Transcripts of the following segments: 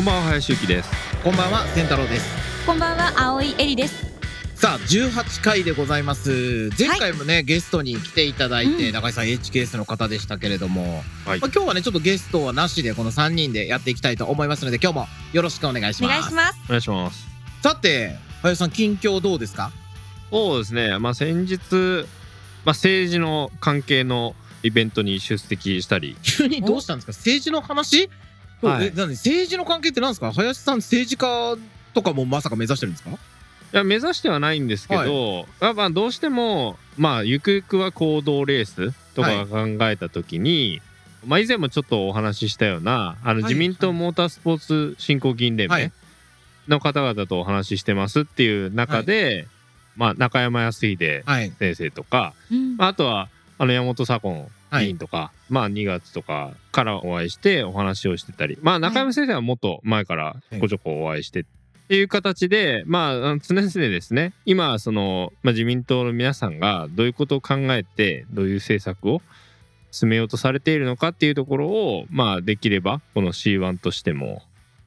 こんばんは林幸です。こんばんは健太郎です。こんばんは青井えりです。さあ18回でございます。前回もね、ゲストに来ていただいて、うん。中井さん HKS の方でしたけれども、はい。まあ、今日はねちょっとゲストはなしでこの3人でやっていきたいと思いますので今日もよろしくお願いしおます。願いします。お願いします。さて林さん近況どうですか？そうですね。まあ先日、まあ、政治の関係のイベントに出席したり。急にどうしたんですか？政治の話？はい。え何政治の関係って何ですか？林さん政治家とかもまさか目指してるんですか？いや目指してはないんですけど、まあまあどうしてもまあゆくゆくは行動レースとか考えた時に、まあ以前もちょっとお話ししたようなあのはい。自民党モータースポーツ振興議員連盟はい。の方々とお話ししてますっていう中で、まあ中山康秀はい。先生とか、うん。まあ、あとはあの山本左近議員とか、まあ2月とかからお会いしてお話をしてたり。まあ中山先生はもっと前からちょこちょこお会いしてっていう形でまあ常々ですね。今その、まあ、自民党の皆さんがどういうことを考えてどういう政策を進めようとされているのかっていうところをまあできればこの C1 としても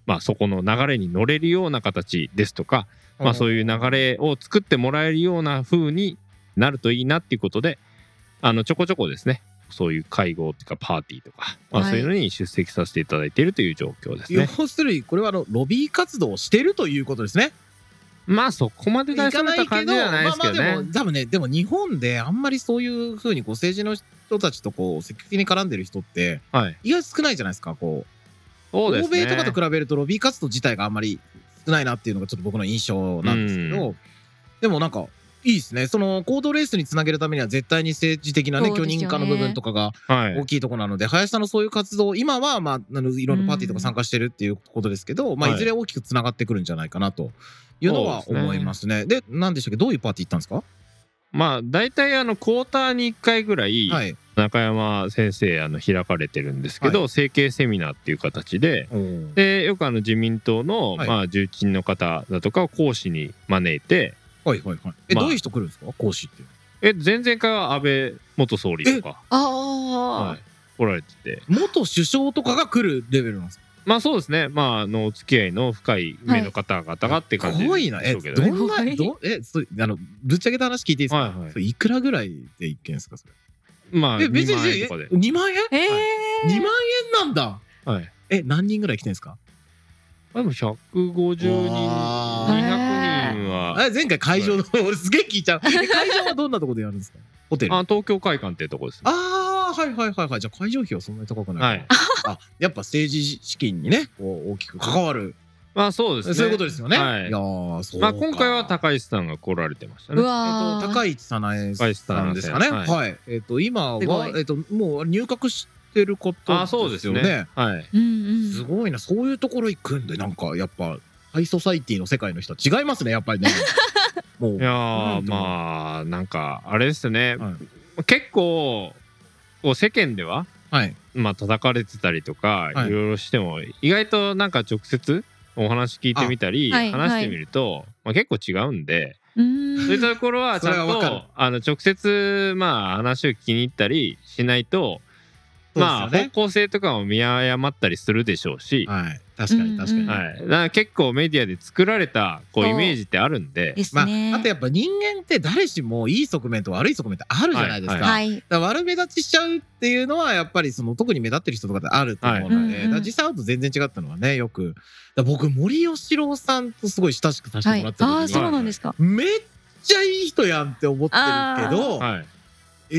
まあそこの流れに乗れるような形ですとかまあそういう流れを作ってもらえるような風になるといいなっていうことであのちょこちょこですねそういう会合っていうかパーティーとか、まあ、はいそういうのに出席させていただいているという状況ですね。要するにこれはあのロビー活動をしてるということですねまあそこまで大それた感じじゃないですけどね。まあまあでも多分ねでも日本であんまりそういうふうにこう政治の人たちとこう積極的に絡んでる人ってはい、意外と少ないじゃないですかこうそうですね。欧米とかと比べるとロビー活動自体があんまり少ないなっていうのがちょっと僕の印象なんですけど、でもなんかいいですね。その行動レースにつなげるためには絶対に政治的なねね。認可の部分とかがはい。大きいところなので、林さんのそういう活動今はまああのいろんなパーティーとか参加してるっていうことですけど、まあ、はい。いずれ大きくつながってくるんじゃないかなというのは思いますね。で何でしたっけ？どういうパーティー行ったんですか、まあ大体あのクォーターに1回ぐらいはい、中山先生あの開かれてるんですけど、は整形セミナーっていう形ででよくあの自民党の、はい。まあ重鎮の方だとかを講師に招いてはいはいはい。え、まあ。どういう人来るんですか？講師って。え前々回は安倍元総理とか、あはい、来られてて。元首相とかが来るレベルなんですか？まあそうですね。まああのお付き合いの深い目の方々がって感じすごいな。え、でしょうけどね。どんな、はい。どえ、それあの、ぶっちゃけた話聞いていいですか、はいはい。それいくらぐらいで一件ですかそれ？まあえ、別2万円に、とかで。え、2万円？ー。え ?2 万円なんだ。はい。え、何人ぐらい来てんですか？でも150人わ200人はえ、前回会場の、俺 すげえ聞いちゃう。え会場はどんなとこでやるんですか？ホテル。ああ東京会館っていうとこですねあー、はいはいはいはい。じゃあ会場費はそんなに高くない。はい。あ、やっぱ政治資金にね、こう大きく関わる。まあそうですねそういうことですよね。はいいやーそうか。まあ今回は高石さんが来られてましたうねえっわーと、高市早苗さんですかね？はいはい。えっと、今はいえっと、もう入閣してることあそうですねですよね。はいうんうんすごいな、そういうところ行くんで、なんかやっぱ、ハイソサイティの世界の人は違いますね、やっぱりね。もう。いやまあなんかあれですね、は結構世間でははい。まあ叩かれてたりとか、はい。い、ろいろしても意外となんか直接お話聞いてみたり、話してみると、まあ、結構違うんで、うん。そういうところはちゃんとあの直接まあ話を聞きに行ったりしないとまあ方向性とかも見誤ったりするでしょうし、はい。確かに確かに。はい、だから結構メディアで作られたこうイメージってあるんで。まあ、ですね。あとやっぱ人間って誰しもいい側面と悪い側面ってあるじゃないですか。はい。はいだから悪目立ちしちゃうっていうのはやっぱりその特に目立ってる人とかってあると思うので、はい。実際会うと全然違ったのはねよく。僕森喜朗さんとすごい親しくさせてはいもらった時に、ああそうなんですかめっちゃいい人やんって思ってるけど、はい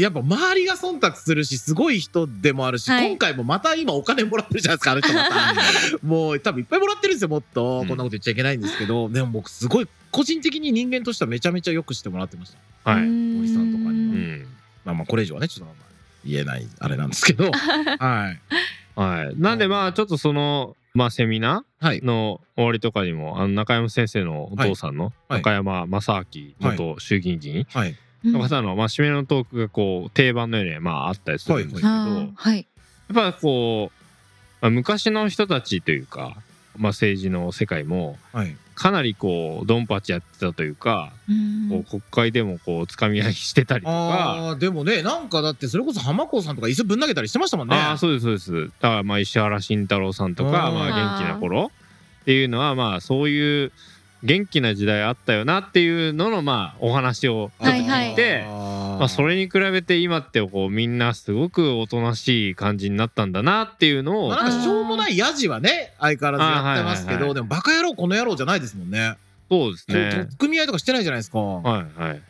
やっぱ周りが忖度するしすごい人でもあるし、はい。今回もまた今お金もらってるじゃないですかあの人また もう多分いっぱいもらってるんですよもっと、うん。こんなこと言っちゃいけないんですけどでも僕すごい個人的に人間としてはめちゃめちゃよくしてもらってました。はい、森さんとかには。うん。まあまあこれ以上はねちょっとまあ言えないあれなんですけど。はい。はい、なんでまあちょっとその、まあ、セミナはい。ーの終わりとかにもあの中山先生のお父さんのはい。中山正明元衆議院議員はいの方の、まあ、締めのトークがこう定番のようにまああったりするんですけど、はいやっぱこう、まあ、昔の人たちというか、まあ、政治の世界もはい。かなりこうドンパチやってたというか、うん。こう国会でもこうつかみ合いしてたりとか。ああでもねなんかだってそれこそ浜子さんとか椅子ぶん投げたりしてましたもんね。ああそうですそうです。だからまあ石原慎太郎さんとかうんまあ元気な頃っていうのはまあそういう元気な時代あったよなっていうののまあお話をはいはい聞いて、まあ、それに比べて今ってこうみんなすごくおとなしい感じになったんだなっていうのを、まあ、なんかしょうもないヤジはね相変わらずやってますけど、あはいはいはいでもバカ野郎この野郎じゃないですもんね。そうですねっ。組み合いとかしてないじゃないですか。はいはい。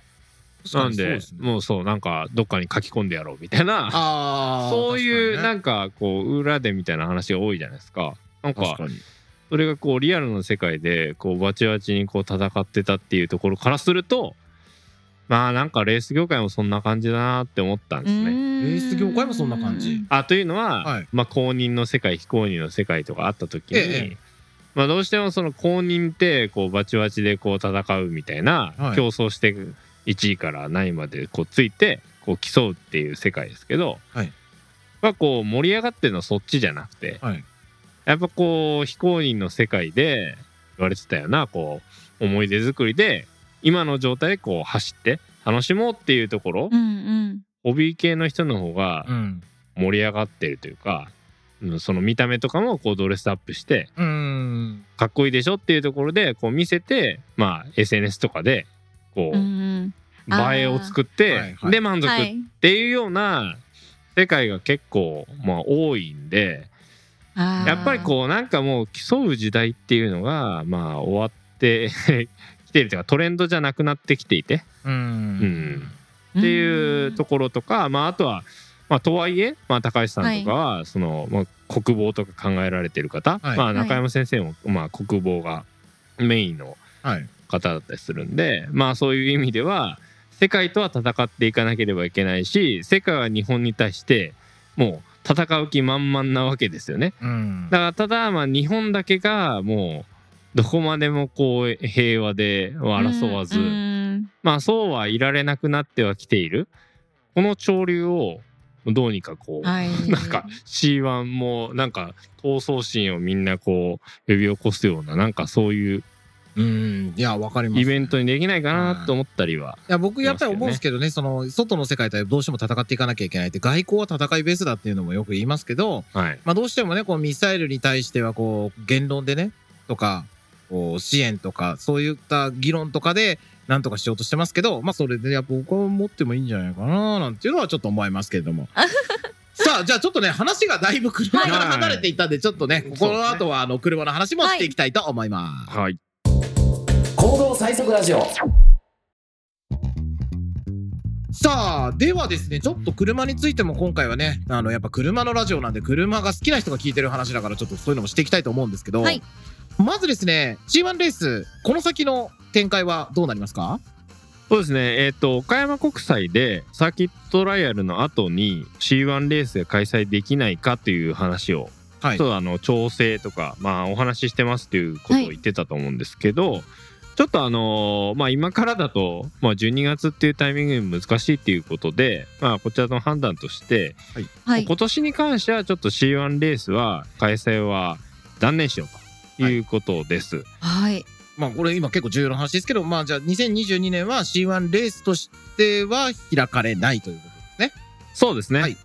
なんですねもうそうなんかどっかに書き込んでやろうみたいなそういうなんかこう裏でみたいな話が多いじゃないですか。なんか確かにそれがこうリアルの世界でこうバチバチにこう戦ってたっていうところからするとまあなんかレース業界もそんな感じだなって思ったんですね。レース業界もそんな感じ。あというのは、はい。まあ公認の世界非公認の世界とかあった時に、ええまあどうしてもその公認ってこうバチバチでこう戦うみたいな、はい。競争して1位から何位までこうついてこう競うっていう世界ですけど、はい。まあこう盛り上がってるのはそっちじゃなくて、はいやっぱこう非公認の世界で言われてたよなこう思い出作りで今の状態でこう走って楽しもうっていうところ、うんうん。ホビー系の人の方がうん盛り上がってるというか、うんその見た目とかもこうドレスアップしてうんかっこいいでしょっていうところでこう見せてまあ SNS とかでこうんううん映えを作って、はいはいで満足っはい。ていうような世界が結構まあ多いんでやっぱりこうなんかもう競う時代っていうのがまあ終わって きてるというかトレンドじゃなくなってきていて。うん。うん。っていうところとか、まあ、あとは、まあ、とはいえ、まあ、高橋さんとかは、その、まあ、国防とか考えられてる方、はい。まあ、中山先生も、まあ、国防がメインのはい。方だったりするんで、まあ、そういう意味では世界とは戦っていかなければいけないし世界は日本に対してもう戦う気満々なわけですよね。うんだからただまあ日本だけがもうどこまでもこう平和で争わず、うんうんまあそうはいられなくなってはきているこの潮流をどうにかこう、はい。なんか C1 もなんか闘争心をみんなこう呼び起こすようななんかそういううんいやわかります。イベントにできないかなと思ったりは、いや僕やっぱり思うんですけどねその外の世界とはどうしても戦っていかなきゃいけない。って外交は戦いベースだっていうのもよく言いますけど、はい。まあ、どうしてもねこうミサイルに対してはこう言論でねとかこう支援とかそういった議論とかでなんとかしようとしてますけどまあそれでやっぱ僕は持ってもいいんじゃないかななんていうのはちょっと思いますけれども。さあじゃあちょっとね話がだいぶ車から離れていったんでちょっとね、この後はあの車の話もしていきたいと思います。はい行動最速ラジオ。さあではですねちょっと車についても今回はねあのやっぱ車のラジオなんで車が好きな人が聞いてる話だからちょっとそういうのもしていきたいと思うんですけど、はい。まずですね G1 レースこの先の展開はどうなりますか？そうですね。えっ、と岡山国際でサーキットトライアルの後に C1 レースが開催できないかという話をはい。ちょっとあの調整とか、まあ、お話ししてますっていうことを言ってたと思うんですけど、ちょっとあのーまあ今からだと、まあ、12月っていうタイミング難しいっていうことで、まあ、こちらの判断として、はい。今年に関してはちょっと C1 レースは開催は断念しようということです。はい。まあこれ今結構重要な話ですけどまあじゃあ2022年は C1 レースとしては開かれないということですねそうですね、はい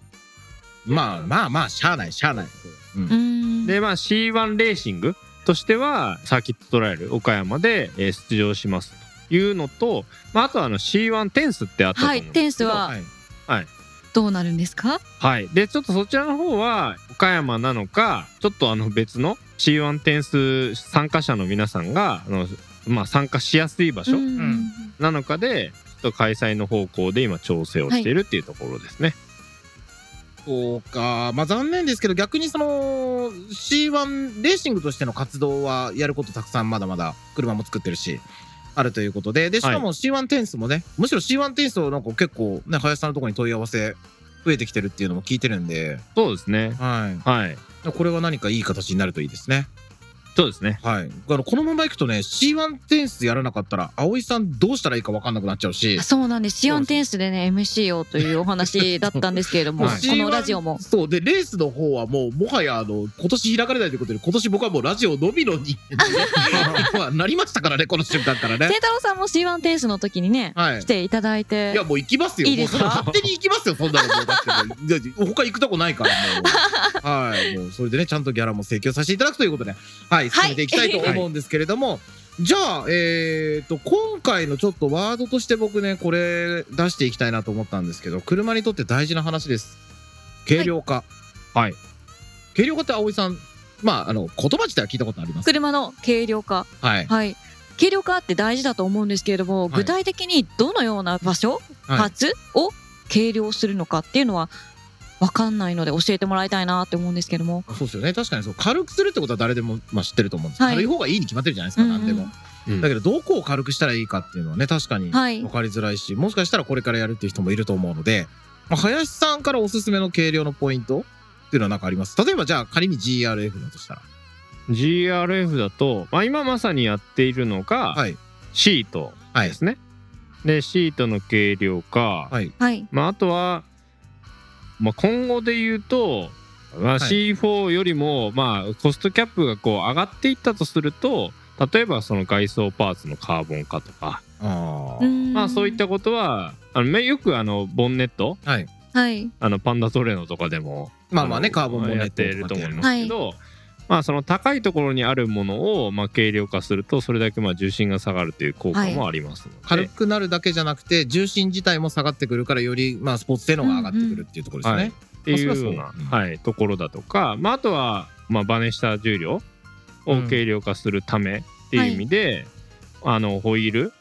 まあまあまあしゃあないしゃあない、うんうん。でまあ C1 レーシングとしてはサーキットトライアル岡山で、えー出場しますというのと、まあ、あとはあの C1 テンスってあったと思はい。うんですけど、テンスははいどうなるんですか？はい。で、ちょっとそちらの方は岡山なのか、ちょっとあの別の C1 点数参加者の皆さんが、あのまあ参加しやすい場所うんなのかで、ちょっと開催の方向で今調整をしているっていうところですね。そうかまあ残念ですけど逆にその C1 レーシングとしての活動はやることたくさんまだまだ車も作ってるしあるということででしかも C1 テンスもね、むしろ C1 テンスをなんか結構ね林さんのところに問い合わせ増えてきてるっていうのも聞いてるんで、そうですね。はい、はい。これは何かいい形になるといいですね。そうですね。はい、あのこのままいくとね C1 テンスやらなかったら葵さんどうしたらいいか分かんなくなっちゃうしあそうなんです。シオンテンスでね、MC をというお話だったんですけれども、はいこのラジオも。そうでレースの方はもうもはやあの今年開かれないということで今年僕はもうラジオのみのに まあなりましたからねこの瞬間からね聖。太郎さんも C1 テンスの時にね、はい来ていただいていや。もう行きますよ。いいですか？勝手に行きますよ。そんなのもうだってもう他行くとこないからもう。はい。もうそれでねちゃんとギャラも請求させていただくということで、はい。はい、進めていきたいと思うんですけれども、じゃあ、えー、と、今回のちょっとワードとして僕ね、これ出していきたいなと思ったんですけど、車にとって大事な話です。軽量化。はい。軽量化って葵さん、まあ、あの、言葉自体は聞いたことあります？車の軽量化はい。はい軽量化って大事だと思うんですけれども、い具体的にどのような場所、パはいーツを軽量するのかっていうのは分かんないので教えてもらいたいなって思うんですけども。そうですよね。確かにそう。軽くするってことは誰でも、まあ、知ってると思うんです。はい軽い方がいいに決まってるじゃないですか、うんうん何でも。うんだけど、どこを軽くしたらいいかっていうのはね、確かにはい分かりづらいし、もしかしたらこれからやるっていう人もいると思うので、まあ、林さんからおすすめの軽量のポイントっていうのは何かあります？例えばじゃあ仮に GRF だとしたら。GRF だと、まあ、今まさにやっているのがはい。シートはいで。すね。でシートの軽量化、はい。はい。まあ、あとは、まあ、今後で言うと、まあ、はい C4 よりも、まあ、コストキャップがこう上がっていったとすると例えばその外装パーツのカーボン化とか、ああ。まあ、そういったことはあのめよくあのボンネットはい。はい。あのパンダトレノとかでもまあまあね、のカーボンボンネットやっていると思いますけど、まあその高いところにあるものをまあ軽量化するとそれだけまあ重心が下がるという効果もありますので、軽くなるだけじゃなくて、重心自体も下がってくるから、より、まあ、スポーツ性能が上がってくるっていうところですね。はい。っていうような、はい、ところだとか、まあ、あとは、まあ、バネした重量を軽量化するためっていう意味で、あのホイールうん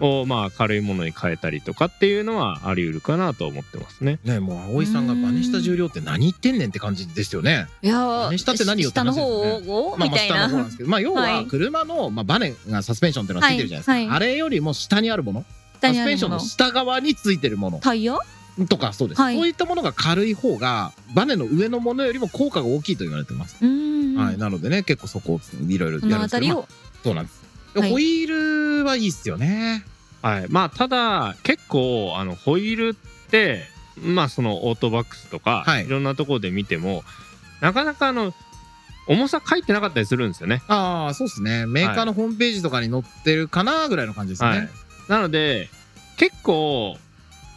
をまあ軽いものに変えたりとかっていうのはあり得るかなと思ってますね。ねもう葵さんがバネした重量って何言ってんねんって感じですよね。いやーバネ下って何よって話ですよね。方を、まあ、まあみたいな。下の方なんですけど、まあ、要ははい。車の、まあ、バネがサスペンションっていうのがついてるじゃないですか、はいはい。あれよりも下にあるもの。サスペンションの下側についてるもの。タイヤ？とかそうです、はい。そういったものが軽い方がバネの上のものよりも効果が大きいと言われてます、はい、なのでね結構そこをいろいろこやるんですけど、そうなんです。ではい。ホイールはいいっすよね。はい、まあただ結構あのホイールってまあそのオートバックスとか、はい。い、ろんなところで見てもなかなかあの重さ書いてなかったりするんですよね。ああそうですね。メーカーのホームページとかに載ってるかなぐらいの感じですね、はい、なので結構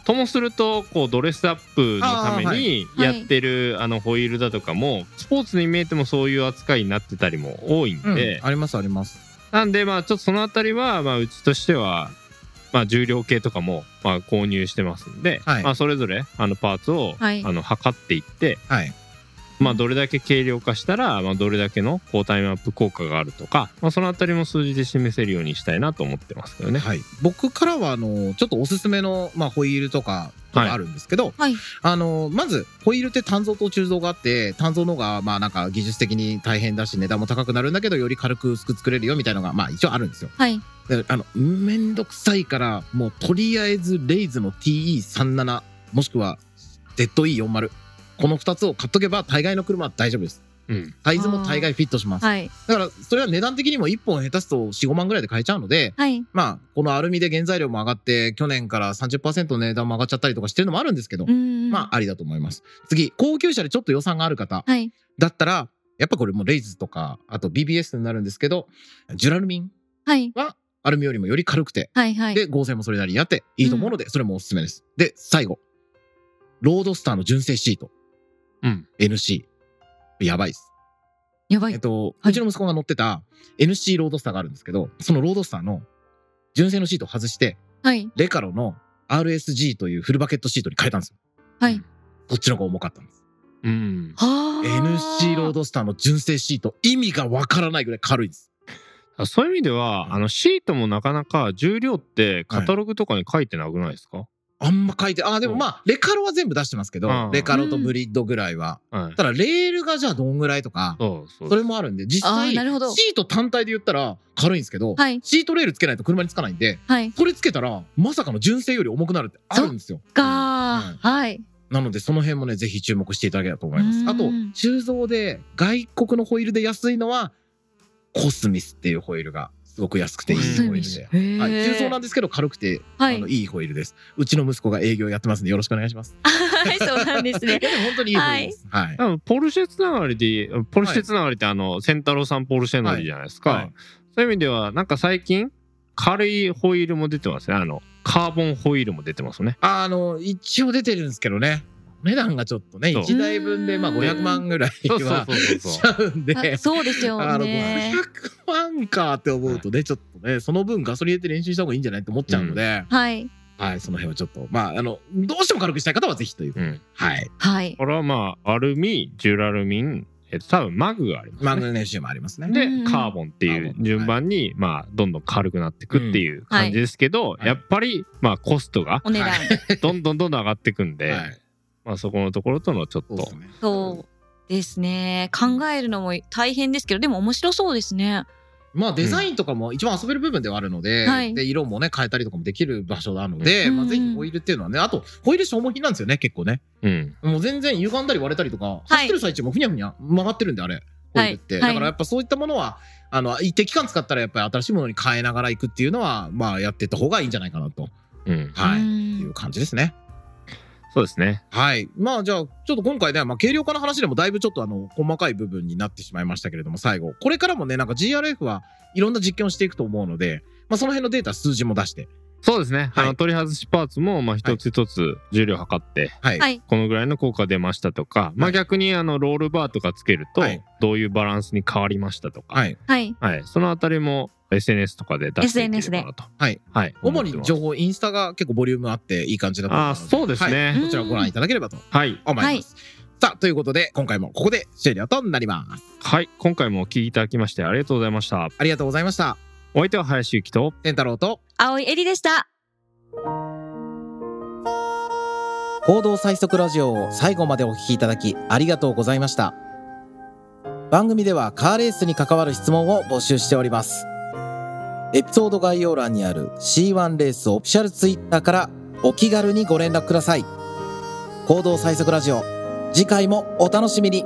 ともするとこうドレスアップのためにやってるあのホイールだとかもスポーツに見えてもそういう扱いになってたりも多いんうんで、ありますありますなんでまあちょっとそのあたりはまあうちとしてはまあ重量計とかもまあ購入してますんで、はい。まあそれぞれあのパーツをはい。あの測っていって、はいまあどれだけ軽量化したらまあどれだけのこうタイムアップ効果があるとか、まあそのあたりも数字で示せるようにしたいなと思ってますけどね。はい、僕からはあのちょっとおすすめの、まあ、ホイールとかあるんですけど、はい。あのまずホイールって単造と鋳造があって単造の方がまあなんか技術的に大変だし値段も高くなるんだけどより軽く薄く作れるよみたいなのがまあ一応あるんですよ。はい。であのめんどくさいからもうとりあえずレイズの TE37 もしくは ZE40 この2つを買っとけば大概の車は大丈夫です。うん。サイズも大概フィットします。はいだからそれは値段的にも1本下手すと4、5万ぐらいで買えちゃうので、はいまあ、このアルミで原材料も上がって、去年から30%の値段も上がっちゃったりとかしてるのもあるんですけど、まあ、ありだと思います。次、高級車でちょっと予算がある方はいだったら、やっぱこれもうレイズとか、あと BBS になるんですけど、ジュラルミンはアルミよりもより軽くて、はいはいで、合成もそれなりにあっていいと思うので、それもおすすめです。で、最後、ロードスターの純正シート、うん。NC。やばいです。やばいえっと、はいうちの息子が乗ってた NC ロードスターがあるんですけど、そのロードスターの純正のシートを外して、はいレカロの RSG というフルバケットシートに変えたんですよ。はいそっちの方が重かったんです。うん。はあ NC ロードスターの純正シート、意味がわからないぐらい軽いです。そういう意味では、あのシートもなかなか重量ってカタログとかに書いてなくないですか、あんま書いて、あ、でもまあ、レカロは全部出してますけどうん、レカロとブリッドぐらいは。はい。ただ、レールがじゃあどんぐらいとか、そうそう。それもあるんで、実あ際、ーなるほど。シート単体で言ったら軽いんですけど、はい。シートレールつけないと車につかないんで、はい。それつけたら、まさかの純正より重くなるってあるんですよ。かー。はい。なので、その辺もね、ぜひ注目していただければと思います。うん。あと、鋳造で外国のホイールで安いのは、コスミスっていうホイールがすごく安くていいホイールで。へはい、鋳造なんでですけど軽くて、はいあのいいホイールです。うちの息子が営業やってますんでよろしくお願いします。はいそうなんですね 本当にいいホイールです。はい。多分ポルシェつながりでポルシェつながりってあの、センタロさんポルシェ乗りじゃないですか、はいはいそういう意味ではなんか最近軽いホイールも出てますねあのカーボンホイールも出てますねあの、一応出てるんですけどね。値段がちょっとね、そう1台分でまあ500万ぐらいそうそうはそうそうしちゃうんで。あそうですよあのね。500万かって思うとね、ちょっとね、その分ガソリン入れて練習した方がいいんじゃないって思っちゃうので、はいはい、その辺はちょっと、まあ、あの、どうしても軽くしたい方はぜひという。うんはい。はい。これはまあアルミジュラルミンえっと多分マグがありますねマグネシウムありますね。でうんうんカーボンっていう順番にまあどんどん軽くなっていくっていう感じですけどはいやっぱりまあコストがお値段。どんどんどんどん上がっていくんではい。まあそこのところとのちょっと。そうですね。そうですね。考えるのも大変ですけど、でも面白そうですね。まあデザインとかも一番遊べる部分ではあるので、はい。で色もね変えたりとかもできる場所なので、うん。まあぜひホイールっていうのはねあとホイール消耗品なんですよね結構ね。うん。もう全然歪んだり割れたりとか、い。走ってる最中もふにゃふにゃ曲がってるんであれホイールって、はい。だからやっぱそういったものはあの一定期間使ったらやっぱり新しいものに変えながらいくっていうのはまあやっていった方がいいんじゃないかなと。うん。はい、うん。いう感じですねそうですね。はい。まあじゃあちょっと今回ね、まあ、軽量化の話でもだいぶちょっとあの細かい部分になってしまいましたけれども最後。これからもねなんか GRF はいろんな実験をしていくと思うので、まあ、その辺のデータ数字も出してそうですね、はい。あの取り外しパーツもまあ一つ一つ重量測って、はい、はい。このぐらいの効果出ましたとか、まあはい逆にあのロールバーとかつけるとはい。どういうバランスに変わりましたとか、はい。はい。はい。そのあたりも SNS とかで出していければなと。はい。はい。主に情報インスタが結構ボリュームあっていい感じだと思あーそうですね。はい。こちらをご覧いただければとはい。思います、さあということで今回もここで終了となります。はい。今回もお聞きいただきましてありがとうございました。ありがとうございましたお相手は林幸と、天太郎と。青いエリでした。行動最速ラジオを最後までお聞きいただきありがとうございました。番組ではカーレースに関わる質問を募集しております。エピソード概要欄にある C1 レースオフィシャルツイッターからお気軽にご連絡ください。行動最速ラジオ次回もお楽しみに